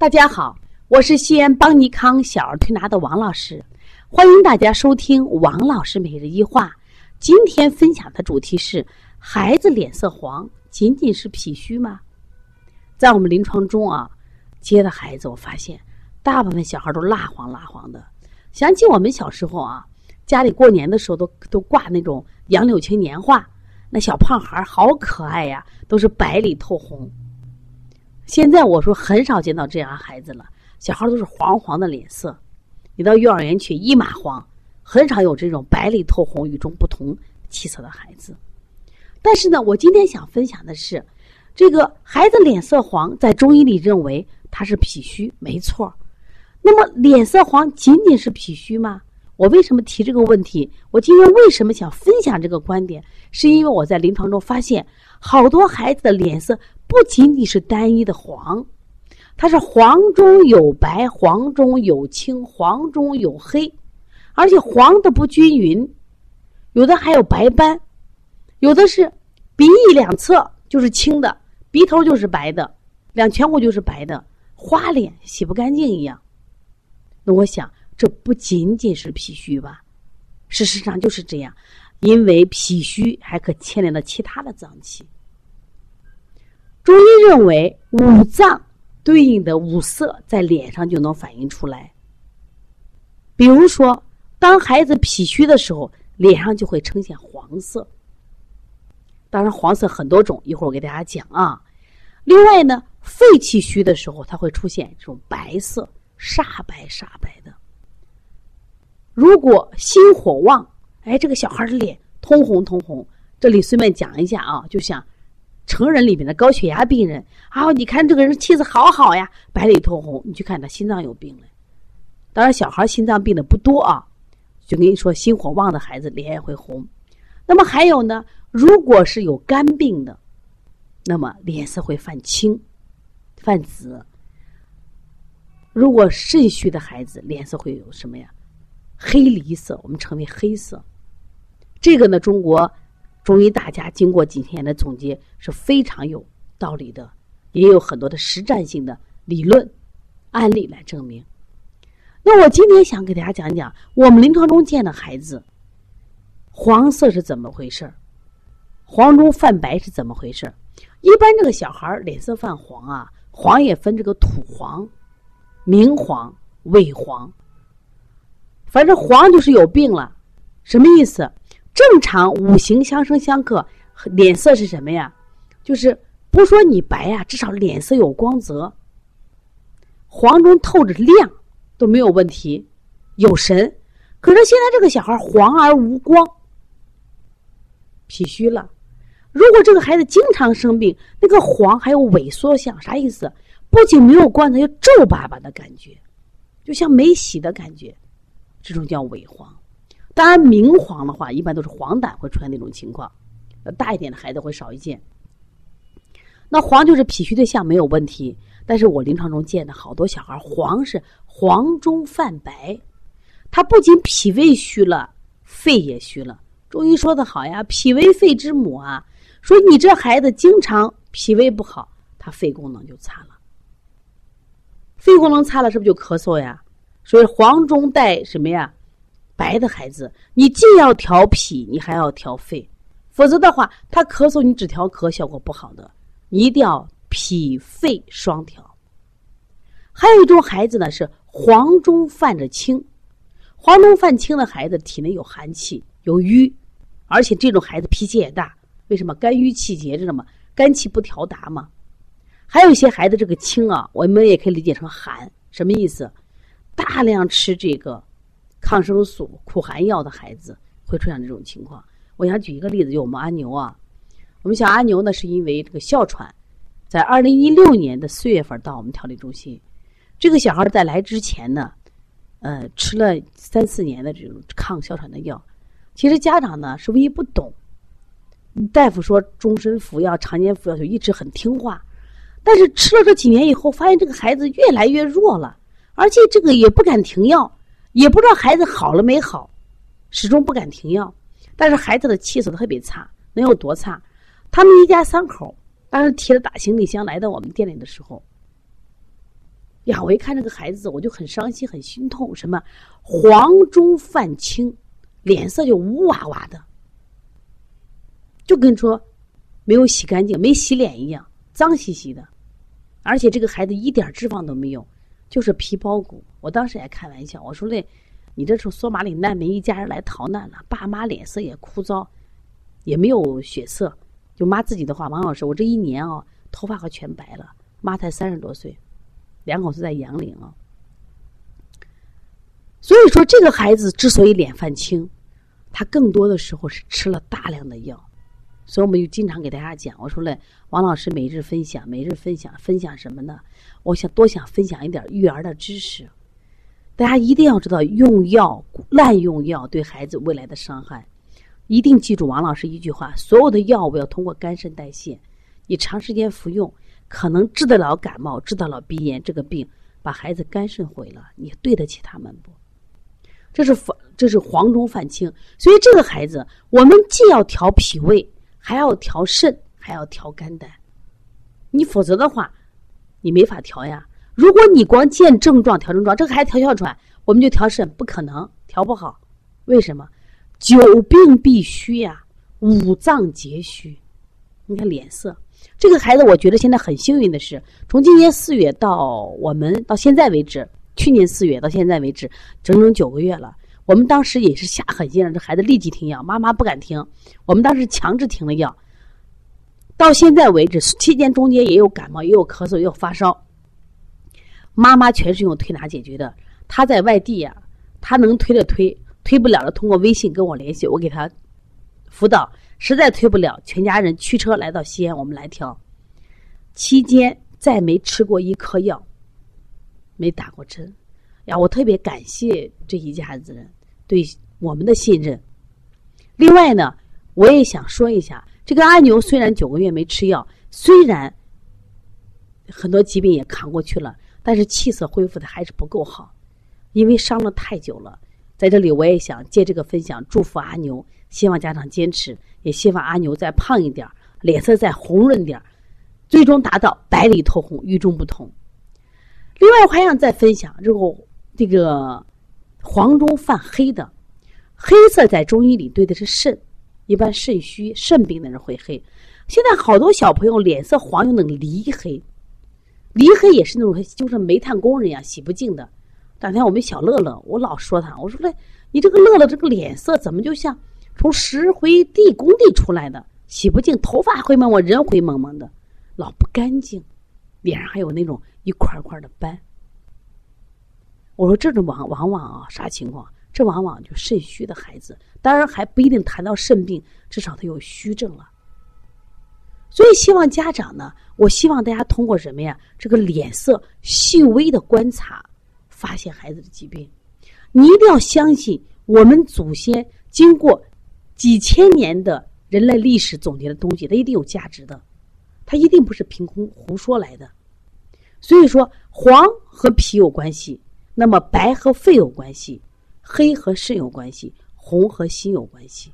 大家好，我是西安邦尼康小儿推拿的王老师，欢迎大家收听王老师每日一话。今天分享的主题是：孩子脸色黄，仅仅是脾虚吗？在我们临床中啊，接的孩子，我发现大部分小孩都蜡黄蜡黄的。想起我们小时候啊，家里过年的时候都都挂那种杨柳青年画，那小胖孩好可爱呀，都是白里透红。现在我说很少见到这样孩子了，小孩都是黄黄的脸色，你到幼儿园去一马黄，很少有这种白里透红、与众不同气色的孩子。但是呢，我今天想分享的是，这个孩子脸色黄，在中医里认为他是脾虚，没错。那么脸色黄仅仅是脾虚吗？我为什么提这个问题？我今天为什么想分享这个观点？是因为我在临床中发现，好多孩子的脸色。不仅仅是单一的黄，它是黄中有白，黄中有青，黄中有黑，而且黄的不均匀，有的还有白斑，有的是鼻翼两侧就是青的，鼻头就是白的，两颧骨就是白的，花脸洗不干净一样。那我想，这不仅仅是脾虚吧？事实上就是这样，因为脾虚还可牵连到其他的脏器。中医认为，五脏对应的五色在脸上就能反映出来。比如说，当孩子脾虚的时候，脸上就会呈现黄色。当然，黄色很多种，一会儿我给大家讲啊。另外呢，肺气虚的时候，它会出现这种白色，煞白煞白的。如果心火旺，哎，这个小孩的脸通红通红。这里顺便讲一下啊，就像。成人里面的高血压病人，啊，你看这个人气色好好呀，白里透红。你去看他心脏有病了。当然，小孩心脏病的不多啊。就跟你说，心火旺的孩子脸也会红。那么还有呢，如果是有肝病的，那么脸色会泛青、泛紫。如果肾虚的孩子，脸色会有什么呀？黑梨色，我们称为黑色。这个呢，中国。中医大家经过几天的总结是非常有道理的，也有很多的实战性的理论案例来证明。那我今天想给大家讲讲我们临床中见的孩子，黄色是怎么回事儿黄中泛白是怎么回事儿一般这个小孩脸色泛黄啊，黄也分这个土黄、明黄、萎黄，反正黄就是有病了，什么意思？正常五行相生相克，脸色是什么呀？就是不说你白呀，至少脸色有光泽，黄中透着亮都没有问题，有神。可是现在这个小孩黄而无光，脾虚了。如果这个孩子经常生病，那个黄还有萎缩相，啥意思？不仅没有光泽，又皱巴巴的感觉，就像没洗的感觉，这种叫萎黄。当然，明黄的话，一般都是黄疸会出现那种情况，大一点的孩子会少一见。那黄就是脾虚的象，没有问题。但是我临床中见的好多小孩黄是黄中泛白，他不仅脾胃虚了，肺也虚了。中医说的好呀，脾为肺之母啊。说你这孩子经常脾胃不好，他肺功能就差了。肺功能差了，是不是就咳嗽呀？所以黄中带什么呀？白的孩子，你既要调脾，你还要调肺，否则的话，他咳嗽你只调咳效果不好的，你一定要脾肺双调。还有一种孩子呢，是黄中泛着青，黄中泛青的孩子体内有寒气，有瘀，而且这种孩子脾气也大。为什么？肝郁气结，知道吗？肝气不调达嘛。还有一些孩子，这个青啊，我们也可以理解成寒，什么意思？大量吃这个。抗生素、苦寒药的孩子会出现这种情况。我想举一个例子，就我们阿牛啊，我们小阿牛呢，是因为这个哮喘，在二零一六年的四月份到我们调理中心。这个小孩在来之前呢，呃，吃了三四年的这种抗哮喘的药。其实家长呢是唯一不懂，大夫说终身服药、常年服药就一直很听话，但是吃了这几年以后，发现这个孩子越来越弱了，而且这个也不敢停药。也不知道孩子好了没好，始终不敢停药。但是孩子的气色特别差，能有多差？他们一家三口当时提着大行李箱来到我们店里的时候，呀，我一看这个孩子，我就很伤心，很心痛。什么黄中泛青，脸色就乌哇哇的，就跟说没有洗干净、没洗脸一样，脏兮兮的。而且这个孩子一点脂肪都没有，就是皮包骨。我当时也开玩笑，我说嘞，你这是索马里难民一家人来逃难了，爸妈脸色也枯燥，也没有血色。就妈自己的话，王老师，我这一年啊，头发可全白了。妈才三十多岁，两口子在杨凌啊。所以说，这个孩子之所以脸泛青，他更多的时候是吃了大量的药。所以我们就经常给大家讲，我说嘞，王老师每日分享，每日分享，分享什么呢？我想多想分享一点育儿的知识。大家一定要知道，用药滥用药对孩子未来的伤害。一定记住王老师一句话：所有的药物要通过肝肾代谢，你长时间服用，可能治得了感冒，治得了鼻炎这个病，把孩子肝肾毁了，你对得起他们不？这是黄，这是黄中泛青。所以这个孩子，我们既要调脾胃。还要调肾，还要调肝胆，你否则的话，你没法调呀。如果你光见症状调症状，这个孩子调哮喘，我们就调肾，不可能调不好。为什么？久病必虚呀，五脏皆虚。你看脸色，这个孩子，我觉得现在很幸运的是，从今年四月到我们到现在为止，去年四月到现在为止，整整九个月了。我们当时也是下狠心让这孩子立即停药，妈妈不敢停。我们当时强制停了药。到现在为止，期间中间也有感冒，也有咳嗽，也有发烧。妈妈全是用推拿解决的。他在外地呀，他能推的推，推不了的通过微信跟我联系，我给他辅导。实在推不了，全家人驱车来到西安，我们来调。期间再没吃过一颗药，没打过针。呀，我特别感谢这一家子人。对我们的信任。另外呢，我也想说一下，这个阿牛虽然九个月没吃药，虽然很多疾病也扛过去了，但是气色恢复的还是不够好，因为伤了太久了。在这里，我也想借这个分享，祝福阿牛，希望家长坚持，也希望阿牛再胖一点，脸色再红润点，最终达到白里透红、与众不同。另外，我还想再分享，这个这个。黄中泛黑的，黑色在中医里对的是肾，一般肾虚、肾病的人会黑。现在好多小朋友脸色黄，有那种梨黑，梨黑也是那种就是煤炭工人一样洗不净的。当天我们小乐乐，我老说他，我说嘞，你这个乐乐这个脸色怎么就像从石灰地工地出来的，洗不净，头发灰蒙蒙，人灰蒙蒙的，老不干净，脸上还有那种一块一块的斑。我说这种往往往啊，啥情况？这往往就肾虚的孩子，当然还不一定谈到肾病，至少他有虚症了。所以希望家长呢，我希望大家通过什么呀？这个脸色细微的观察，发现孩子的疾病。你一定要相信，我们祖先经过几千年的人类历史总结的东西，它一定有价值的，它一定不是凭空胡说来的。所以说，黄和脾有关系。那么白和肺有关系，黑和肾有关系，红和心有关系，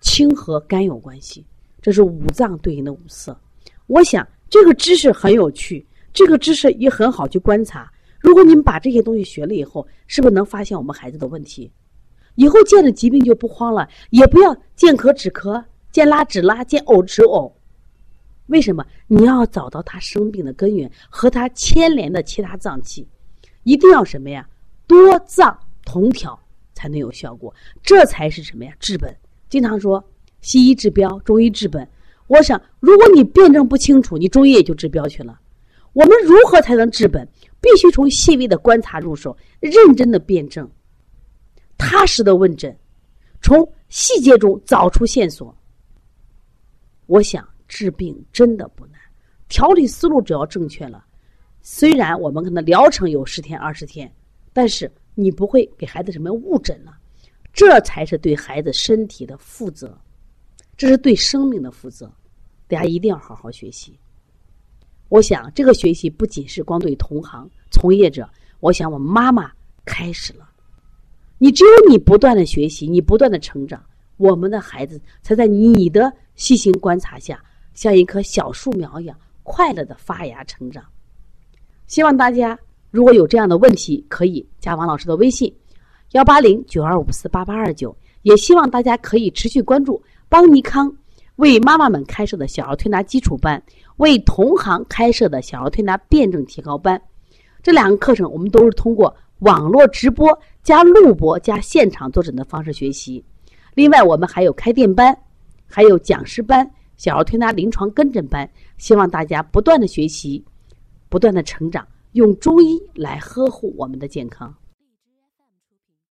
青和肝有关系。这是五脏对应的五色。我想这个知识很有趣，这个知识也很好去观察。如果你们把这些东西学了以后，是不是能发现我们孩子的问题？以后见了疾病就不慌了，也不要见咳止咳，见拉止拉，见呕止呕。为什么？你要找到他生病的根源和他牵连的其他脏器。一定要什么呀？多脏同调才能有效果，这才是什么呀？治本。经常说西医治标，中医治本。我想，如果你辩证不清楚，你中医也就治标去了。我们如何才能治本？必须从细微的观察入手，认真的辩证，踏实的问诊，从细节中找出线索。我想治病真的不难，调理思路只要正确了。虽然我们可能疗程有十天二十天，但是你不会给孩子什么误诊了，这才是对孩子身体的负责，这是对生命的负责。大家一定要好好学习。我想这个学习不仅是光对同行从业者，我想我妈妈开始了。你只有你不断的学习，你不断的成长，我们的孩子才在你的细心观察下，像一棵小树苗一样快乐的发芽成长。希望大家如果有这样的问题，可以加王老师的微信幺八零九二五四八八二九。也希望大家可以持续关注邦尼康为妈妈们开设的小儿推拿基础班，为同行开设的小儿推拿辩证提高班。这两个课程我们都是通过网络直播加录播加现场坐诊的方式学习。另外，我们还有开店班，还有讲师班、小儿推拿临床跟诊班。希望大家不断的学习，不断的成长，用中医来呵护我们的健康。